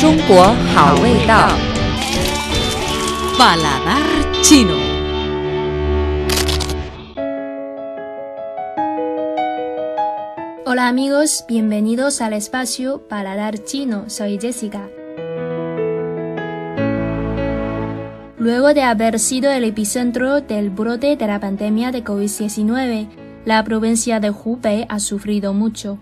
中国好味道。 Paladar chino. Hola amigos, bienvenidos al espacio Paladar Chino. Soy Jessica. Luego de haber sido el epicentro del brote de la pandemia de COVID-19, la provincia de Hubei ha sufrido mucho.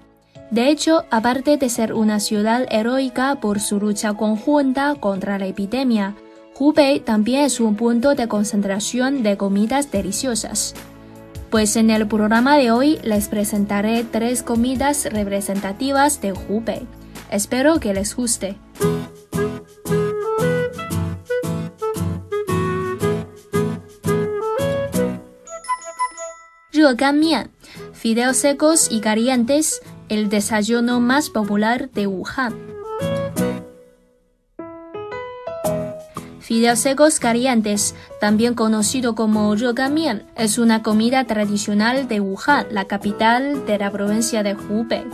De hecho, aparte de ser una ciudad heroica por su lucha conjunta contra la epidemia, Hubei también es un punto de concentración de comidas deliciosas. Pues en el programa de hoy les presentaré tres comidas representativas de Hubei. Espero que les guste. Fideos secos y calientes, el desayuno más popular de Wuhan. Fideos secos calientes, también conocido como Mian, es una comida tradicional de Wuhan, la capital de la provincia de Hubei.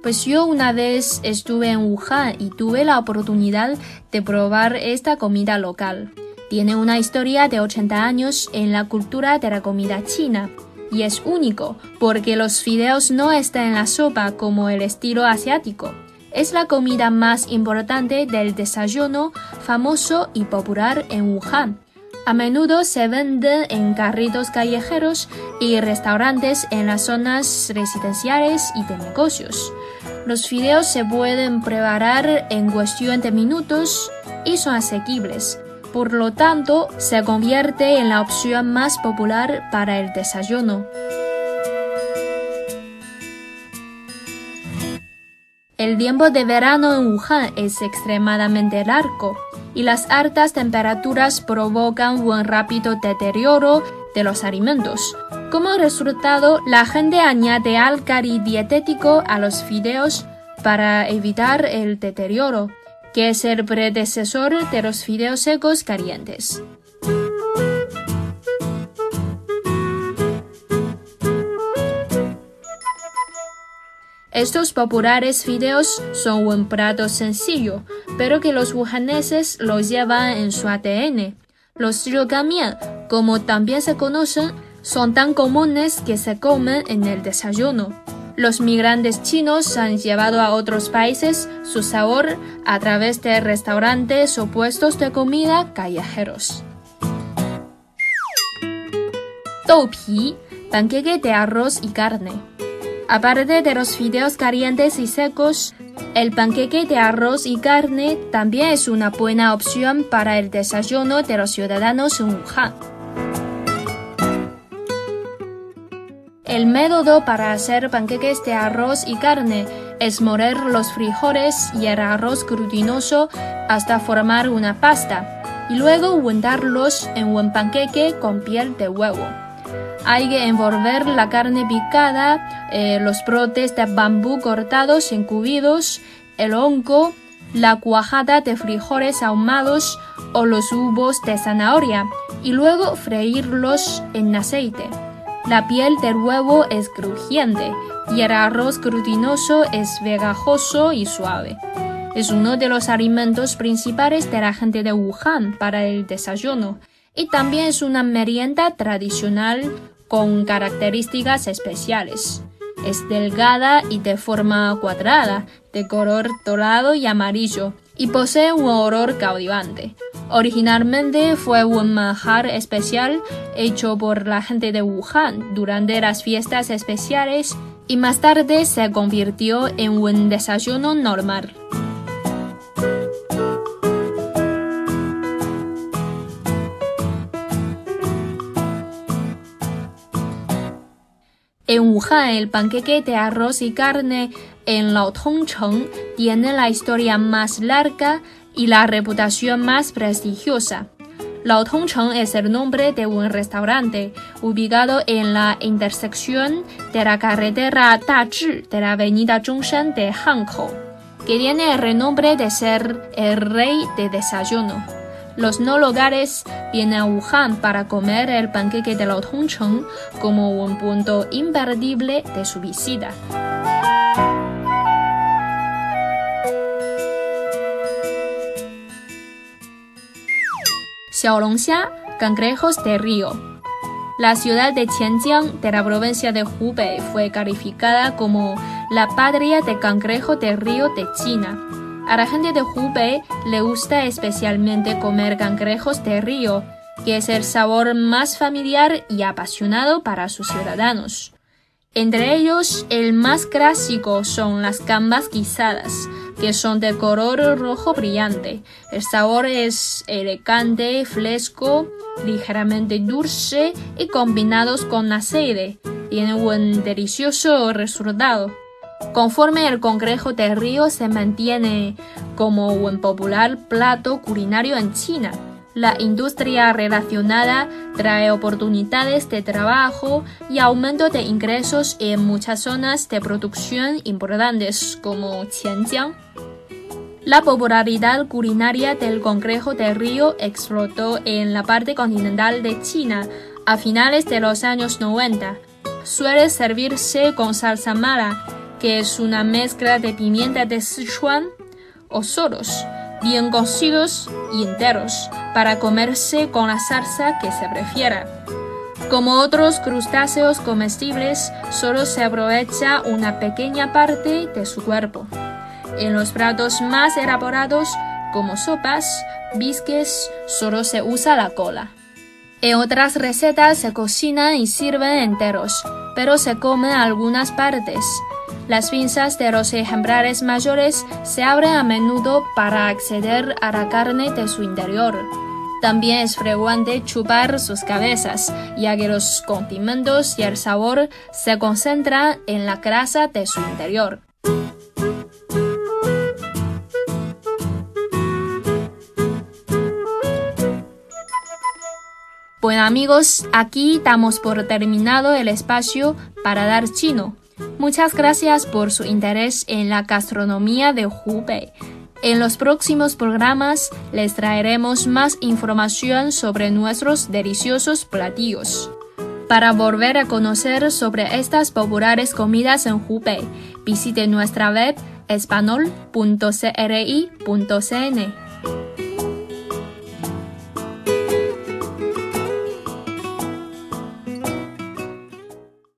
Pues yo una vez estuve en Wuhan y tuve la oportunidad de probar esta comida local. Tiene una historia de 80 años en la cultura de la comida china y es único porque los fideos no están en la sopa como el estilo asiático. Es la comida más importante del desayuno famoso y popular en Wuhan. A menudo se vende en carritos callejeros y restaurantes en las zonas residenciales y de negocios. Los fideos se pueden preparar en cuestión de minutos y son asequibles. Por lo tanto, se convierte en la opción más popular para el desayuno. El tiempo de verano en Wuhan es extremadamente largo y las altas temperaturas provocan un rápido deterioro de los alimentos. Como resultado, la gente añade álcali dietético a los fideos para evitar el deterioro, que es el predecesor de los fideos secos calientes. Estos populares fideos son un plato sencillo, pero que los wuhaneses los llevan en su ADN. Los mian, como también se conocen, son tan comunes que se comen en el desayuno. Los migrantes chinos han llevado a otros países su sabor a través de restaurantes o puestos de comida callejeros. Doupi, panqueque de arroz y carne. Aparte de los fideos calientes y secos, el panqueque de arroz y carne también es una buena opción para el desayuno de los ciudadanos en Wuhan. El método para hacer panqueques de arroz y carne es moler los frijoles y el arroz glutinoso hasta formar una pasta y luego untarlos en un panqueque con piel de huevo. Hay que envolver la carne picada, eh, los brotes de bambú cortados en cubitos, el hongo, la cuajada de frijoles ahumados o los huevos de zanahoria y luego freírlos en aceite. La piel del huevo es crujiente y el arroz glutinoso es vegajoso y suave. Es uno de los alimentos principales de la gente de Wuhan para el desayuno y también es una merienda tradicional con características especiales. Es delgada y de forma cuadrada, de color dorado y amarillo, y posee un olor cautivante. Originalmente fue un manjar especial hecho por la gente de Wuhan durante las fiestas especiales y más tarde se convirtió en un desayuno normal. En Wuhan, el panqueque de arroz y carne en Laotongcheng tiene la historia más larga y la reputación más prestigiosa. Laotongcheng es el nombre de un restaurante ubicado en la intersección de la carretera Dazhi de la avenida Zhongshan de Hankou, que tiene el renombre de ser el rey de desayuno. Los no locales vienen a Wuhan para comer el panqueque de Laotongcheng como un punto imperdible de su visita. Xiaolongxia, cangrejos de río. La ciudad de Qianjiang de la provincia de Hubei fue calificada como la patria de cangrejo de río de China. A la gente de Hubei le gusta especialmente comer cangrejos de río, que es el sabor más familiar y apasionado para sus ciudadanos. Entre ellos, el más clásico son las gambas guisadas, que son de color rojo brillante. El sabor es elegante, fresco, ligeramente dulce y combinados con aceite. Tiene un delicioso resultado. Conforme el congrejo de río se mantiene como un popular plato culinario en China, la industria relacionada trae oportunidades de trabajo y aumento de ingresos en muchas zonas de producción importantes como Qianjiang. La popularidad culinaria del congrejo de río explotó en la parte continental de China a finales de los años 90. Suele servirse con salsa mala, que es una mezcla de pimienta de Sichuan o soros bien cocidos y enteros, para comerse con la salsa que se prefiera. Como otros crustáceos comestibles, solo se aprovecha una pequeña parte de su cuerpo. En los platos más elaborados, como sopas, bisques, solo se usa la cola. En otras recetas se cocinan y sirven enteros, pero se comen algunas partes. Las pinzas de los ejemplares mayores se abren a menudo para acceder a la carne de su interior. También es frecuente chupar sus cabezas, ya que los condimentos y el sabor se concentran en la grasa de su interior. Bueno amigos, aquí damos por terminado el espacio para dar chino. Muchas gracias por su interés en la gastronomía de Hubei. En los próximos programas les traeremos más información sobre nuestros deliciosos platillos. Para volver a conocer sobre estas populares comidas en Hubei, visite nuestra web espanol.cri.cn.